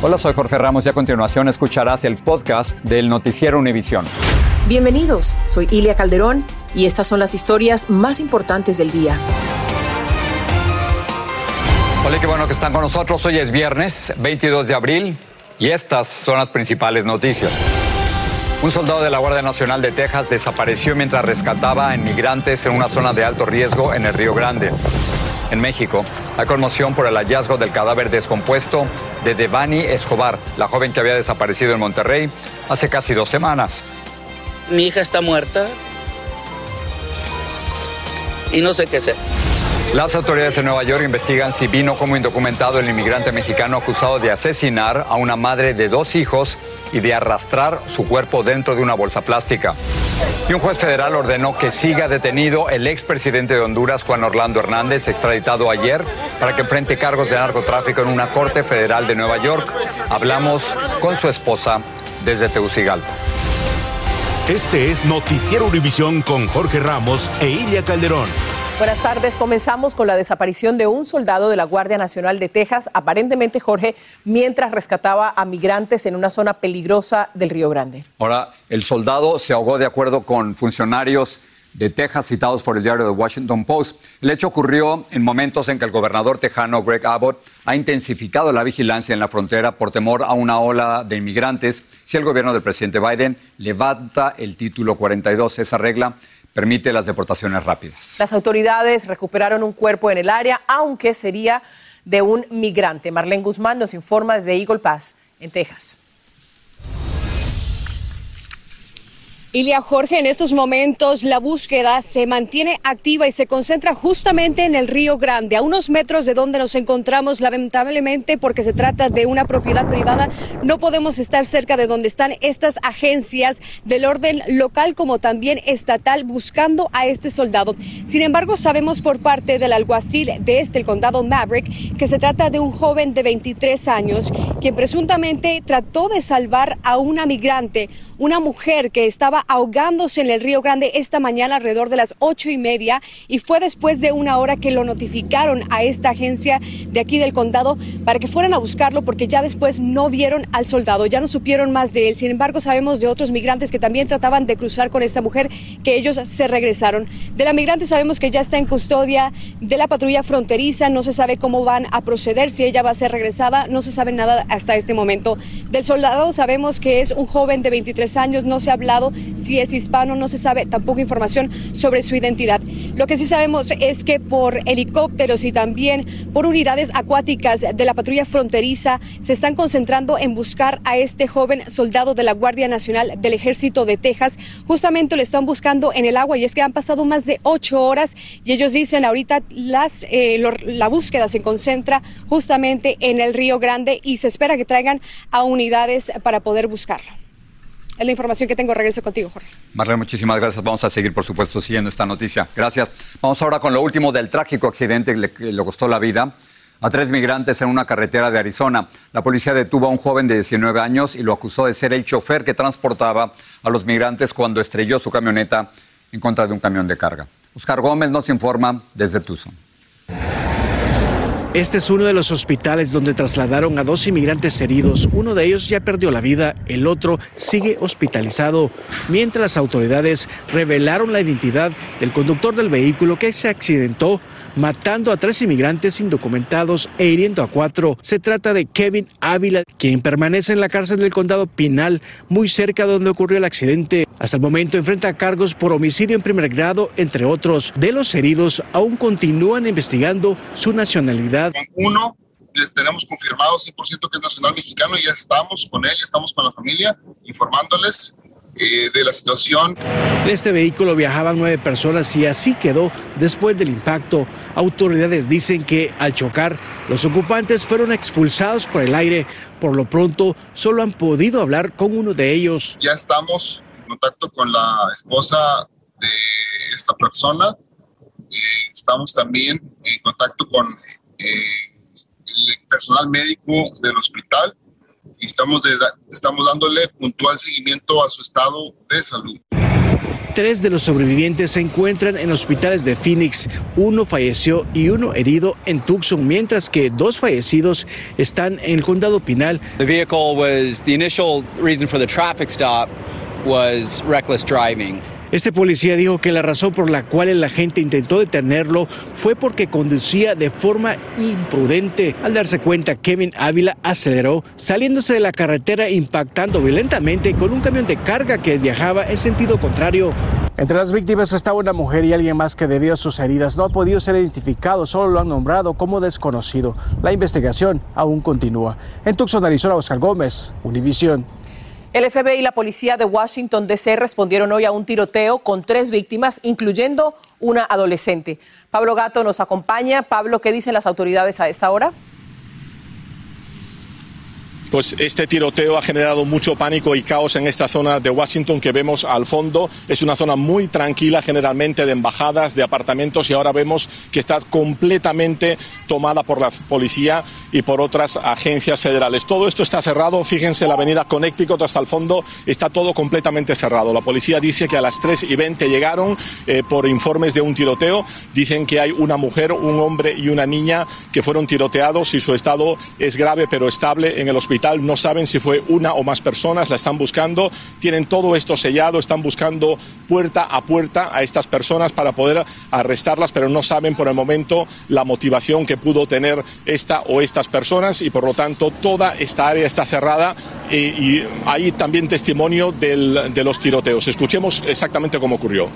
Hola, soy Jorge Ramos y a continuación escucharás el podcast del Noticiero Univisión. Bienvenidos, soy Ilia Calderón y estas son las historias más importantes del día. Hola, qué bueno que están con nosotros. Hoy es viernes 22 de abril y estas son las principales noticias. Un soldado de la Guardia Nacional de Texas desapareció mientras rescataba a inmigrantes en una zona de alto riesgo en el Río Grande. En México, hay conmoción por el hallazgo del cadáver descompuesto de Devani Escobar, la joven que había desaparecido en Monterrey hace casi dos semanas. Mi hija está muerta y no sé qué hacer. Las autoridades de Nueva York investigan si vino como indocumentado el inmigrante mexicano acusado de asesinar a una madre de dos hijos y de arrastrar su cuerpo dentro de una bolsa plástica. Y un juez federal ordenó que siga detenido el expresidente de Honduras, Juan Orlando Hernández, extraditado ayer para que enfrente cargos de narcotráfico en una corte federal de Nueva York. Hablamos con su esposa desde Tegucigalpa. Este es Noticiero Univisión con Jorge Ramos e Ilia Calderón. Buenas tardes. Comenzamos con la desaparición de un soldado de la Guardia Nacional de Texas, aparentemente Jorge, mientras rescataba a migrantes en una zona peligrosa del Río Grande. Ahora, el soldado se ahogó de acuerdo con funcionarios de Texas citados por el diario The Washington Post. El hecho ocurrió en momentos en que el gobernador tejano Greg Abbott ha intensificado la vigilancia en la frontera por temor a una ola de inmigrantes si el gobierno del presidente Biden levanta el título 42. Esa regla permite las deportaciones rápidas. Las autoridades recuperaron un cuerpo en el área, aunque sería de un migrante. Marlene Guzmán nos informa desde Eagle Pass, en Texas. Ilia Jorge, en estos momentos la búsqueda se mantiene activa y se concentra justamente en el Río Grande, a unos metros de donde nos encontramos, lamentablemente porque se trata de una propiedad privada, no podemos estar cerca de donde están estas agencias del orden local como también estatal buscando a este soldado. Sin embargo, sabemos por parte del alguacil de este, el condado Maverick, que se trata de un joven de 23 años, quien presuntamente trató de salvar a una migrante, una mujer que estaba ahogándose en el Río Grande esta mañana alrededor de las ocho y media y fue después de una hora que lo notificaron a esta agencia de aquí del condado para que fueran a buscarlo porque ya después no vieron al soldado, ya no supieron más de él. Sin embargo, sabemos de otros migrantes que también trataban de cruzar con esta mujer que ellos se regresaron. De la migrante sabemos que ya está en custodia de la patrulla fronteriza, no se sabe cómo van a proceder, si ella va a ser regresada, no se sabe nada hasta este momento. Del soldado sabemos que es un joven de 23 años, no se ha hablado si es hispano, no se sabe tampoco información sobre su identidad. Lo que sí sabemos es que por helicópteros y también por unidades acuáticas de la patrulla fronteriza se están concentrando en buscar a este joven soldado de la Guardia Nacional del Ejército de Texas. Justamente lo están buscando en el agua y es que han pasado más de ocho horas y ellos dicen ahorita las, eh, la búsqueda se concentra justamente en el Río Grande y se espera que traigan a unidades para poder buscarlo. Es la información que tengo. Regreso contigo, Jorge. Marlene, muchísimas gracias. Vamos a seguir, por supuesto, siguiendo esta noticia. Gracias. Vamos ahora con lo último del trágico accidente que le, costó la vida a tres migrantes en una carretera de Arizona. La policía detuvo a un joven de 19 años y lo acusó de ser el chofer que transportaba a los migrantes cuando estrelló su camioneta en contra de un camión de carga. Oscar Gómez nos informa desde Tucson. Este es uno de los hospitales donde trasladaron a dos inmigrantes heridos. Uno de ellos ya perdió la vida, el otro sigue hospitalizado, mientras las autoridades revelaron la identidad del conductor del vehículo que se accidentó matando a tres inmigrantes indocumentados e hiriendo a cuatro. Se trata de Kevin Ávila, quien permanece en la cárcel del condado Pinal, muy cerca de donde ocurrió el accidente. Hasta el momento enfrenta cargos por homicidio en primer grado, entre otros. De los heridos, aún continúan investigando su nacionalidad. Uno, les tenemos confirmado 100% que es nacional mexicano, ya estamos con él, ya estamos con la familia, informándoles eh, de la situación. En este vehículo viajaban nueve personas y así quedó después del impacto. Autoridades dicen que al chocar, los ocupantes fueron expulsados por el aire. Por lo pronto, solo han podido hablar con uno de ellos. Ya estamos en contacto con la esposa de esta persona. Eh, estamos también en contacto con eh, el personal médico del hospital y estamos, estamos dándole puntual seguimiento a su estado de salud. Tres de los sobrevivientes se encuentran en hospitales de Phoenix. Uno falleció y uno herido en Tucson, mientras que dos fallecidos están en el condado Pinal. The vehicle was the initial reason for the traffic stop was reckless driving. Este policía dijo que la razón por la cual el agente intentó detenerlo fue porque conducía de forma imprudente. Al darse cuenta, Kevin Ávila aceleró, saliéndose de la carretera impactando violentamente con un camión de carga que viajaba en sentido contrario. Entre las víctimas está una mujer y alguien más que debido a sus heridas no ha podido ser identificado, solo lo han nombrado como desconocido. La investigación aún continúa. En Tucson, Arizona, Oscar Gómez, Univisión. El FBI y la policía de Washington, D.C. respondieron hoy a un tiroteo con tres víctimas, incluyendo una adolescente. Pablo Gato nos acompaña. Pablo, ¿qué dicen las autoridades a esta hora? Pues este tiroteo ha generado mucho pánico y caos en esta zona de Washington que vemos al fondo. Es una zona muy tranquila, generalmente de embajadas, de apartamentos, y ahora vemos que está completamente tomada por la policía y por otras agencias federales. Todo esto está cerrado. Fíjense, la avenida Connecticut hasta el fondo está todo completamente cerrado. La policía dice que a las 3 y 20 llegaron eh, por informes de un tiroteo. Dicen que hay una mujer, un hombre y una niña que fueron tiroteados y su estado es grave pero estable en el hospital no saben si fue una o más personas, la están buscando, tienen todo esto sellado, están buscando puerta a puerta a estas personas para poder arrestarlas, pero no saben por el momento la motivación que pudo tener esta o estas personas y por lo tanto toda esta área está cerrada y, y hay también testimonio de los tiroteos. Escuchemos exactamente cómo ocurrió.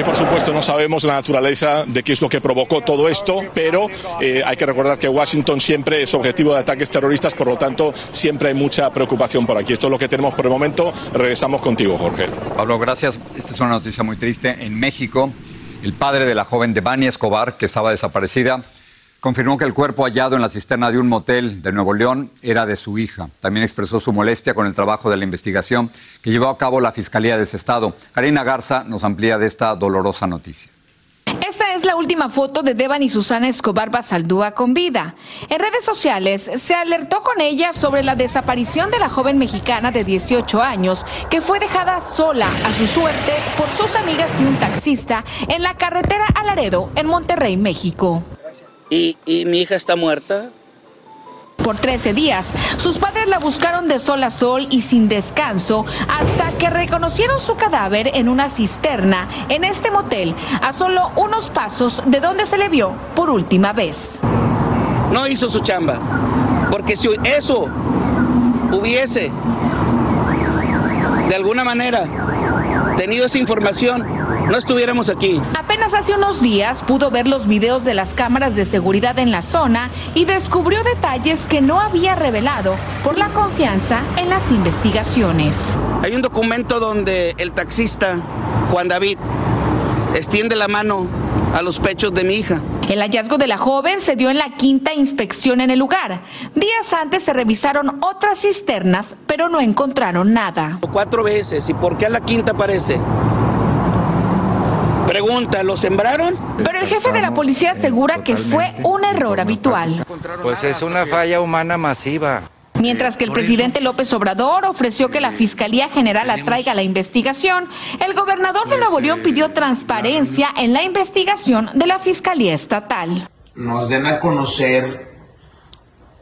Y por supuesto no sabemos la naturaleza de qué es lo que provocó todo esto, pero eh, hay que recordar que Washington siempre es objetivo de ataques terroristas, por lo tanto siempre hay mucha preocupación por aquí. Esto es lo que tenemos por el momento. Regresamos contigo, Jorge. Pablo, gracias. Esta es una noticia muy triste. En México, el padre de la joven Devani Escobar, que estaba desaparecida, confirmó que el cuerpo hallado en la cisterna de un motel de Nuevo León era de su hija. También expresó su molestia con el trabajo de la investigación que llevó a cabo la Fiscalía de ese estado. Karina Garza nos amplía de esta dolorosa noticia. Esta es la última foto de Deban y Susana Escobar Basaldúa con vida. En redes sociales se alertó con ella sobre la desaparición de la joven mexicana de 18 años que fue dejada sola a su suerte por sus amigas y un taxista en la carretera Alaredo en Monterrey, México y, mi hija está muerta. Por 13 días, sus padres la buscaron de sol a sol y sin descanso hasta que reconocieron su cadáver en una cisterna en este motel, a solo unos pasos de donde se le vio por última vez. No hizo su chamba, porque si eso hubiese de alguna manera tenido esa información, no estuviéramos aquí. Apenas hace unos días pudo ver los videos de las cámaras de seguridad en la zona y descubrió detalles que no había revelado por la confianza en las investigaciones. Hay un documento donde el taxista Juan David extiende la mano a los pechos de mi hija. El hallazgo de la joven se dio en la quinta inspección en el lugar. Días antes se revisaron otras cisternas, pero no encontraron nada. Cuatro veces, ¿y por qué a la quinta aparece? Pregunta, ¿lo sembraron? Pero el jefe de la policía asegura que fue un error habitual. Pues es una falla humana masiva. Mientras que el presidente López Obrador ofreció que la Fiscalía General atraiga la investigación, el gobernador de Nuevo León pidió transparencia en la investigación de la Fiscalía Estatal. Nos den a conocer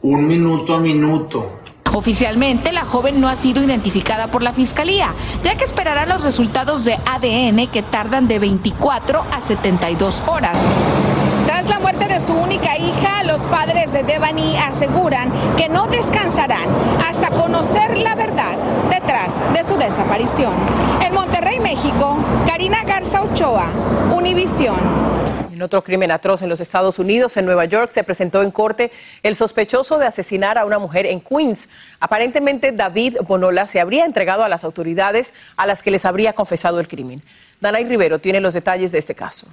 un minuto a minuto. Oficialmente, la joven no ha sido identificada por la fiscalía, ya que esperará los resultados de ADN que tardan de 24 a 72 horas. Tras la muerte de su única hija, los padres de Devani aseguran que no descansarán hasta conocer la verdad detrás de su desaparición. En Monterrey, México, Karina Garza Ochoa, Univisión. En otro crimen atroz en los Estados Unidos, en Nueva York, se presentó en corte el sospechoso de asesinar a una mujer en Queens. Aparentemente, David Bonola se habría entregado a las autoridades a las que les habría confesado el crimen. Danay Rivero tiene los detalles de este caso.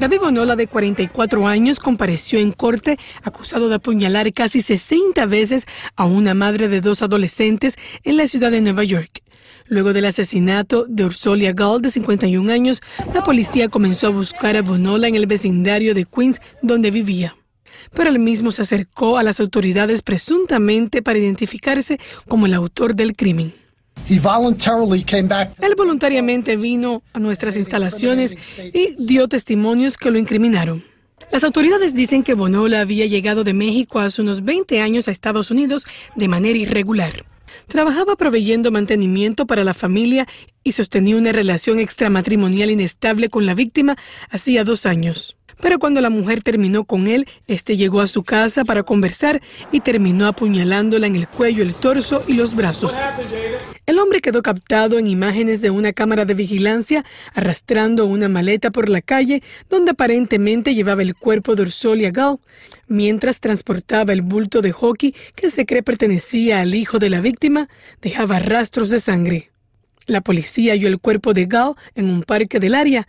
David Bonola, de 44 años, compareció en corte acusado de apuñalar casi 60 veces a una madre de dos adolescentes en la ciudad de Nueva York. Luego del asesinato de Ursolia Gall, de 51 años, la policía comenzó a buscar a Bonola en el vecindario de Queens, donde vivía. Pero él mismo se acercó a las autoridades presuntamente para identificarse como el autor del crimen. Él voluntariamente vino a nuestras instalaciones y dio testimonios que lo incriminaron. Las autoridades dicen que Bonola había llegado de México hace unos 20 años a Estados Unidos de manera irregular. Trabajaba proveyendo mantenimiento para la familia y sostenía una relación extramatrimonial inestable con la víctima hacía dos años. Pero cuando la mujer terminó con él, este llegó a su casa para conversar y terminó apuñalándola en el cuello, el torso y los brazos. El hombre quedó captado en imágenes de una cámara de vigilancia arrastrando una maleta por la calle donde aparentemente llevaba el cuerpo de Ursolia Gall, mientras transportaba el bulto de hockey que se cree pertenecía al hijo de la víctima, dejaba rastros de sangre. La policía halló el cuerpo de Gao en un parque del área.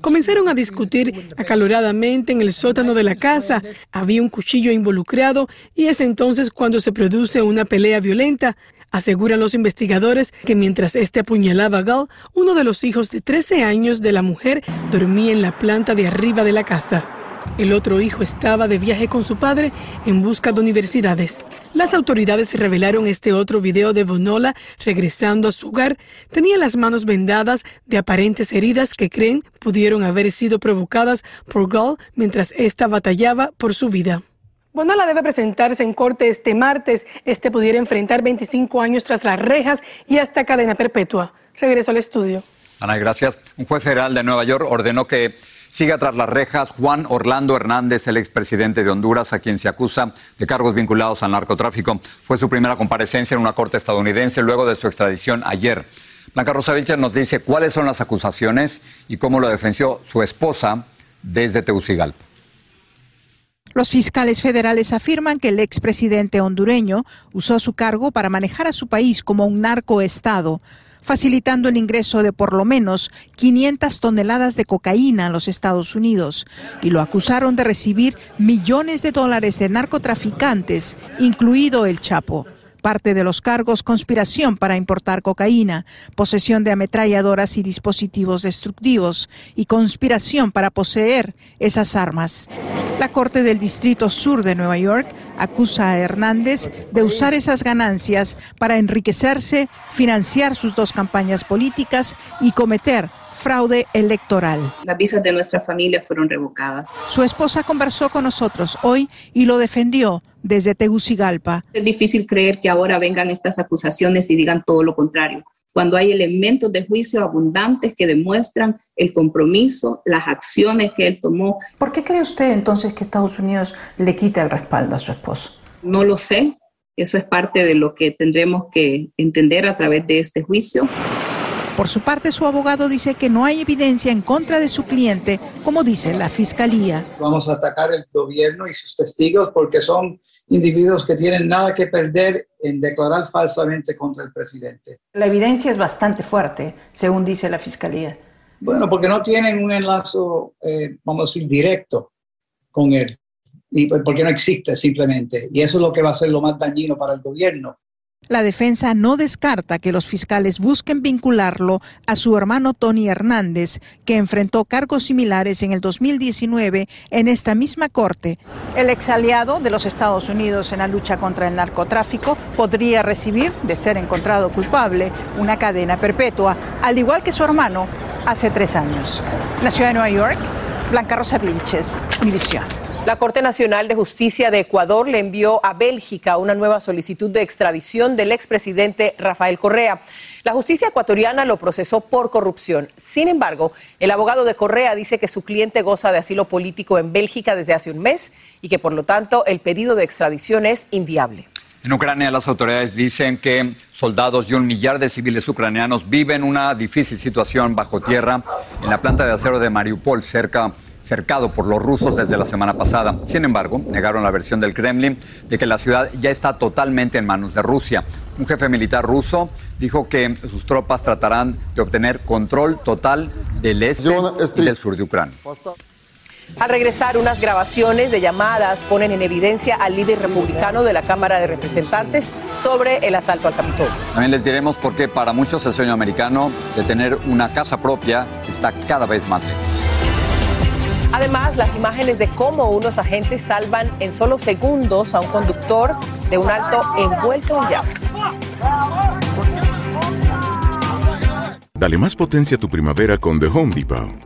Comenzaron a discutir acaloradamente en el sótano de la casa. Había un cuchillo involucrado y es entonces cuando se produce una pelea violenta. Aseguran los investigadores que mientras este apuñalaba a Gal, uno de los hijos de 13 años de la mujer dormía en la planta de arriba de la casa. El otro hijo estaba de viaje con su padre en busca de universidades. Las autoridades revelaron este otro video de Bonola regresando a su hogar. Tenía las manos vendadas de aparentes heridas que creen pudieron haber sido provocadas por Gall mientras ésta batallaba por su vida. Bonola debe presentarse en corte este martes. Este pudiera enfrentar 25 años tras las rejas y hasta cadena perpetua. Regreso al estudio. Ana, gracias. Un juez federal de Nueva York ordenó que siga tras las rejas Juan Orlando Hernández, el expresidente de Honduras, a quien se acusa de cargos vinculados al narcotráfico. Fue su primera comparecencia en una corte estadounidense luego de su extradición ayer. Blanca Rosa Vilches nos dice cuáles son las acusaciones y cómo lo defendió su esposa desde Tegucigalpa. Los fiscales federales afirman que el expresidente hondureño usó su cargo para manejar a su país como un narcoestado, facilitando el ingreso de por lo menos 500 toneladas de cocaína a los Estados Unidos, y lo acusaron de recibir millones de dólares de narcotraficantes, incluido el Chapo parte de los cargos conspiración para importar cocaína, posesión de ametralladoras y dispositivos destructivos y conspiración para poseer esas armas. La Corte del Distrito Sur de Nueva York acusa a Hernández de usar esas ganancias para enriquecerse, financiar sus dos campañas políticas y cometer fraude electoral. Las visas de nuestra familia fueron revocadas. Su esposa conversó con nosotros hoy y lo defendió desde Tegucigalpa. Es difícil creer que ahora vengan estas acusaciones y digan todo lo contrario, cuando hay elementos de juicio abundantes que demuestran el compromiso, las acciones que él tomó. ¿Por qué cree usted entonces que Estados Unidos le quita el respaldo a su esposo? No lo sé. Eso es parte de lo que tendremos que entender a través de este juicio. Por su parte, su abogado dice que no hay evidencia en contra de su cliente, como dice la fiscalía. Vamos a atacar el gobierno y sus testigos porque son individuos que tienen nada que perder en declarar falsamente contra el presidente. La evidencia es bastante fuerte, según dice la fiscalía. Bueno, porque no tienen un enlace, eh, vamos a decir, directo con él. Y porque no existe simplemente. Y eso es lo que va a ser lo más dañino para el gobierno. La defensa no descarta que los fiscales busquen vincularlo a su hermano Tony Hernández, que enfrentó cargos similares en el 2019 en esta misma corte. El ex aliado de los Estados Unidos en la lucha contra el narcotráfico podría recibir, de ser encontrado culpable, una cadena perpetua, al igual que su hermano hace tres años. La ciudad de Nueva York, Blanca Rosa Vilches. La Corte Nacional de Justicia de Ecuador le envió a Bélgica una nueva solicitud de extradición del expresidente Rafael Correa. La justicia ecuatoriana lo procesó por corrupción. Sin embargo, el abogado de Correa dice que su cliente goza de asilo político en Bélgica desde hace un mes y que por lo tanto el pedido de extradición es inviable. En Ucrania las autoridades dicen que soldados y un millar de civiles ucranianos viven una difícil situación bajo tierra en la planta de acero de Mariupol, cerca cercado por los rusos desde la semana pasada. Sin embargo, negaron la versión del Kremlin de que la ciudad ya está totalmente en manos de Rusia. Un jefe militar ruso dijo que sus tropas tratarán de obtener control total del este y del sur de Ucrania. Al regresar, unas grabaciones de llamadas ponen en evidencia al líder republicano de la Cámara de Representantes sobre el asalto al Capitolio. También les diremos por qué para muchos el sueño americano de tener una casa propia está cada vez más lejos. Además, las imágenes de cómo unos agentes salvan en solo segundos a un conductor de un alto envuelto en llamas. Dale más potencia a tu primavera con The Home Depot.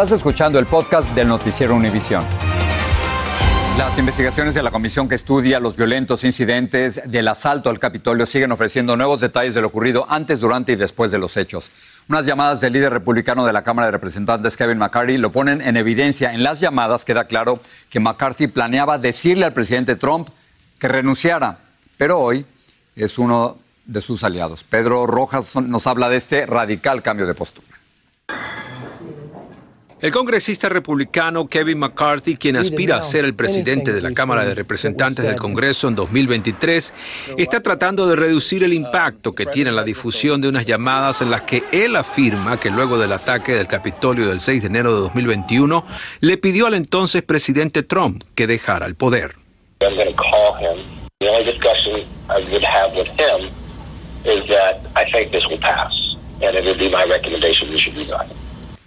Estás escuchando el podcast del noticiero Univisión. Las investigaciones de la comisión que estudia los violentos incidentes del asalto al Capitolio siguen ofreciendo nuevos detalles de lo ocurrido antes, durante y después de los hechos. Unas llamadas del líder republicano de la Cámara de Representantes, Kevin McCarthy, lo ponen en evidencia. En las llamadas queda claro que McCarthy planeaba decirle al presidente Trump que renunciara, pero hoy es uno de sus aliados. Pedro Rojas nos habla de este radical cambio de postura. El congresista republicano Kevin McCarthy, quien aspira a ser el presidente de la Cámara de Representantes del Congreso en 2023, está tratando de reducir el impacto que tiene la difusión de unas llamadas en las que él afirma que luego del ataque del Capitolio del 6 de enero de 2021 le pidió al entonces presidente Trump que dejara el poder.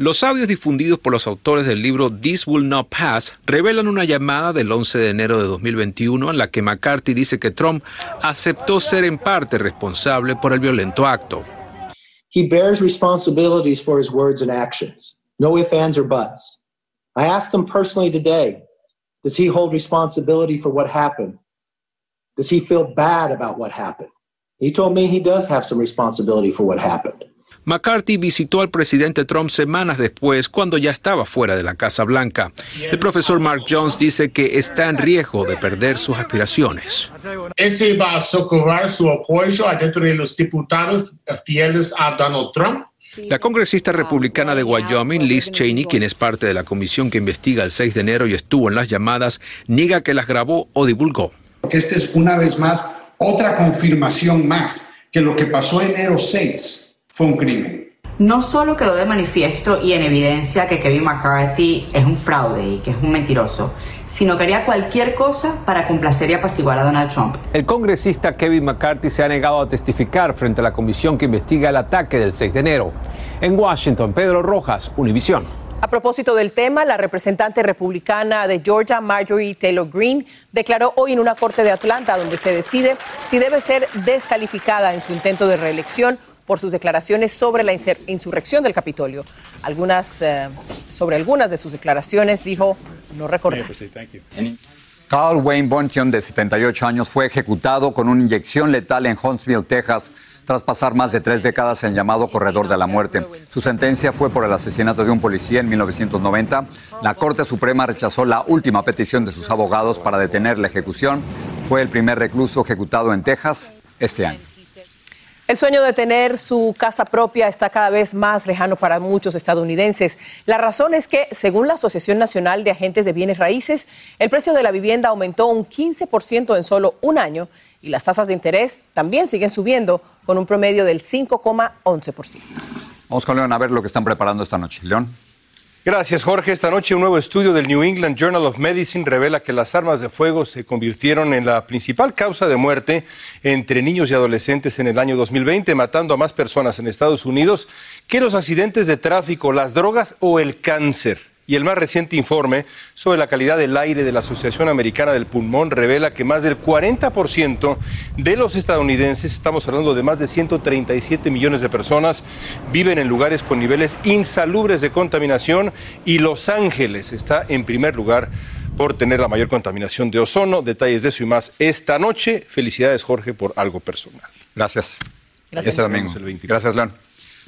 Los audios difundidos por los autores del libro This Will Not Pass revelan una llamada del 11 de enero de 2021 en la que McCarthy dice que Trump aceptó ser en parte responsable por el violento acto. He bears responsibilities for his words and actions. No ifs, ands, or buts. I asked him personally today, does he hold responsibility for what happened? Does he feel bad about what happened? He told me he does have some responsibility for what happened. McCarthy visitó al presidente Trump semanas después, cuando ya estaba fuera de la Casa Blanca. El profesor Mark Jones dice que está en riesgo de perder sus aspiraciones. Ese va a socorrer su apoyo adentro de los diputados fieles a Donald Trump. La congresista republicana de Wyoming, Liz Cheney, quien es parte de la comisión que investiga el 6 de enero y estuvo en las llamadas, niega que las grabó o divulgó. Esta es una vez más otra confirmación más que lo que pasó enero 6 fue un crimen. No solo quedó de manifiesto y en evidencia que Kevin McCarthy es un fraude y que es un mentiroso, sino que haría cualquier cosa para complacer y apaciguar a Donald Trump. El congresista Kevin McCarthy se ha negado a testificar frente a la comisión que investiga el ataque del 6 de enero. En Washington, Pedro Rojas, Univisión. A propósito del tema, la representante republicana de Georgia, Marjorie Taylor Greene, declaró hoy en una corte de Atlanta donde se decide si debe ser descalificada en su intento de reelección por sus declaraciones sobre la insurrección del Capitolio. Algunas, eh, sobre algunas de sus declaraciones dijo no recordar. Carl Wayne Bontion, de 78 años, fue ejecutado con una inyección letal en Huntsville, Texas, tras pasar más de tres décadas en llamado corredor de la muerte. Su sentencia fue por el asesinato de un policía en 1990. La Corte Suprema rechazó la última petición de sus abogados para detener la ejecución. Fue el primer recluso ejecutado en Texas este año. El sueño de tener su casa propia está cada vez más lejano para muchos estadounidenses. La razón es que, según la Asociación Nacional de Agentes de Bienes Raíces, el precio de la vivienda aumentó un 15% en solo un año y las tasas de interés también siguen subiendo con un promedio del 5,11%. Vamos con León a ver lo que están preparando esta noche. León. Gracias, Jorge. Esta noche un nuevo estudio del New England Journal of Medicine revela que las armas de fuego se convirtieron en la principal causa de muerte entre niños y adolescentes en el año 2020, matando a más personas en Estados Unidos que los accidentes de tráfico, las drogas o el cáncer. Y el más reciente informe sobre la calidad del aire de la Asociación Americana del Pulmón revela que más del 40% de los estadounidenses, estamos hablando de más de 137 millones de personas, viven en lugares con niveles insalubres de contaminación y Los Ángeles está en primer lugar por tener la mayor contaminación de ozono. Detalles de eso y más esta noche. Felicidades, Jorge, por algo personal. Gracias. Gracias. Este domingo. Gracias, León.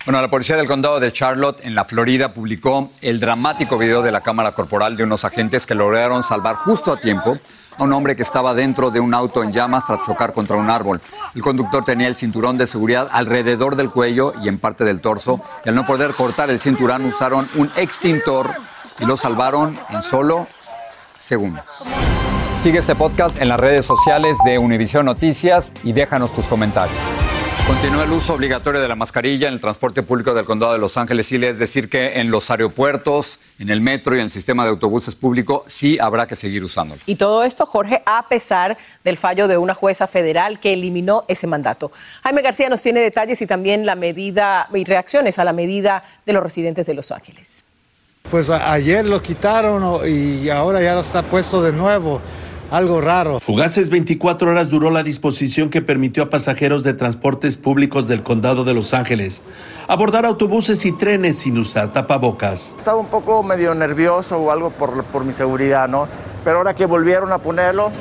Bueno, la policía del condado de Charlotte, en la Florida, publicó el dramático video de la cámara corporal de unos agentes que lograron salvar justo a tiempo a un hombre que estaba dentro de un auto en llamas tras chocar contra un árbol. El conductor tenía el cinturón de seguridad alrededor del cuello y en parte del torso, y al no poder cortar el cinturón usaron un extintor y lo salvaron en solo segundos. Sigue este podcast en las redes sociales de Univision Noticias y déjanos tus comentarios. Continúa el uso obligatorio de la mascarilla en el transporte público del condado de Los Ángeles. Sí, es decir, que en los aeropuertos, en el metro y en el sistema de autobuses público sí habrá que seguir usándolo. Y todo esto, Jorge, a pesar del fallo de una jueza federal que eliminó ese mandato. Jaime García nos tiene detalles y también la medida y reacciones a la medida de los residentes de Los Ángeles. Pues ayer lo quitaron y ahora ya está puesto de nuevo algo raro. Fugaces 24 horas duró la disposición que permitió a pasajeros de transportes públicos del condado de Los Ángeles abordar autobuses y trenes sin usar tapabocas. Estaba un poco medio nervioso o algo por, por mi seguridad, ¿no? Pero ahora que volvieron a ponerlo,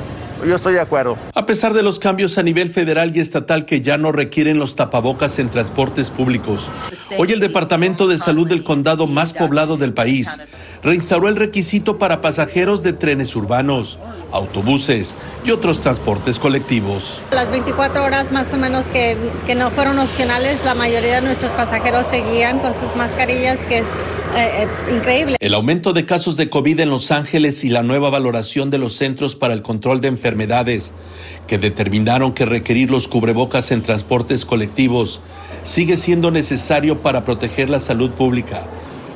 yo estoy de acuerdo. A pesar de los cambios a nivel federal y estatal que ya no requieren los tapabocas en transportes públicos, hoy el Departamento de Salud del condado más poblado del país reinstauró el requisito para pasajeros de trenes urbanos, autobuses y otros transportes colectivos. Las 24 horas más o menos que, que no fueron opcionales, la mayoría de nuestros pasajeros seguían con sus mascarillas, que es eh, eh. El aumento de casos de COVID en Los Ángeles y la nueva valoración de los Centros para el Control de Enfermedades, que determinaron que requerir los cubrebocas en transportes colectivos sigue siendo necesario para proteger la salud pública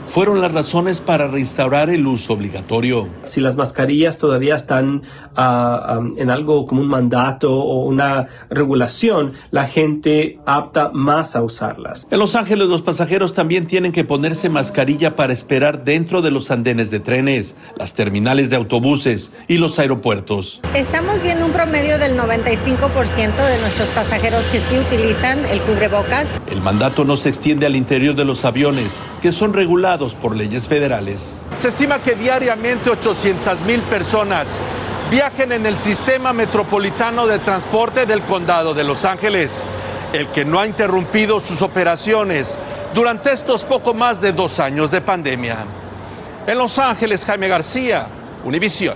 fueron las razones para restaurar el uso obligatorio. Si las mascarillas todavía están ah, en algo como un mandato o una regulación, la gente apta más a usarlas. En Los Ángeles los pasajeros también tienen que ponerse mascarilla para esperar dentro de los andenes de trenes, las terminales de autobuses y los aeropuertos. Estamos viendo un promedio del 95% de nuestros pasajeros que sí utilizan el cubrebocas. El mandato no se extiende al interior de los aviones, que son regulados por leyes federales. Se estima que diariamente 800 mil personas viajen en el sistema metropolitano de transporte del condado de Los Ángeles, el que no ha interrumpido sus operaciones durante estos poco más de dos años de pandemia. En Los Ángeles, Jaime García, Univisión.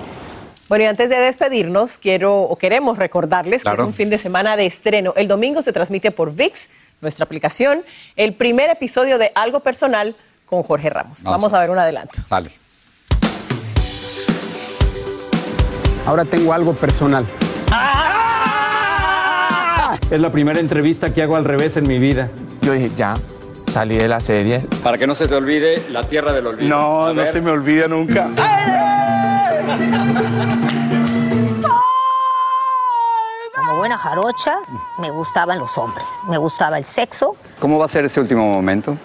Bueno, y antes de despedirnos, quiero o queremos recordarles que es un fin de semana de estreno. El domingo se transmite por VIX, nuestra aplicación, el primer episodio de Algo Personal con Jorge Ramos. Vamos, a ver un adelanto. Sale. Ahora tengo algo personal. Es la primera entrevista que hago al revés en mi vida. Yo dije, ya, salí de la serie. Para que no se te olvide la tierra del olvido. No, no se me olvida nunca. Como buena jarocha, me gustaban los hombres, me gustaba el sexo. ¿Cómo va a ser ese último momento?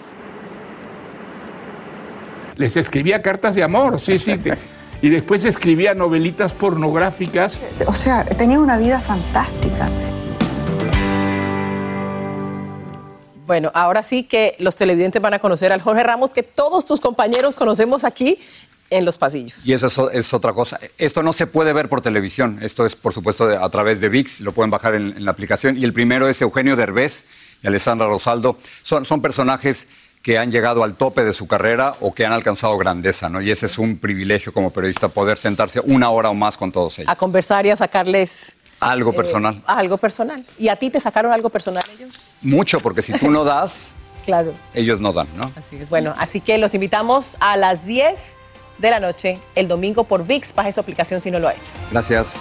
Les escribía cartas de amor, sí, sí. y después escribía novelitas pornográficas. O sea, tenía una vida fantástica. Bueno, ahora sí que los televidentes van a conocer al Jorge Ramos que todos tus compañeros conocemos aquí en los pasillos. Y eso es, otra cosa. Esto no se puede ver por televisión. Esto es, por supuesto, a través de VIX. Lo pueden bajar en, en, la aplicación. Y el primero es Eugenio Derbez, y Alessandra Rosaldo, son, son personajes que han llegado al tope de su carrera o que han alcanzado grandeza, ¿no? Y ese es un privilegio como periodista poder sentarse una hora o más con todos ellos. A conversar y a sacarles algo eh, personal. algo personal. ¿Y a ti te sacaron algo personal ellos? Mucho, porque si tú no das, claro. ellos no dan, ¿no? Así es. Bueno, así que los invitamos a las 10 de la noche el domingo por VIX. Baje su aplicación si no lo ha hecho. Gracias.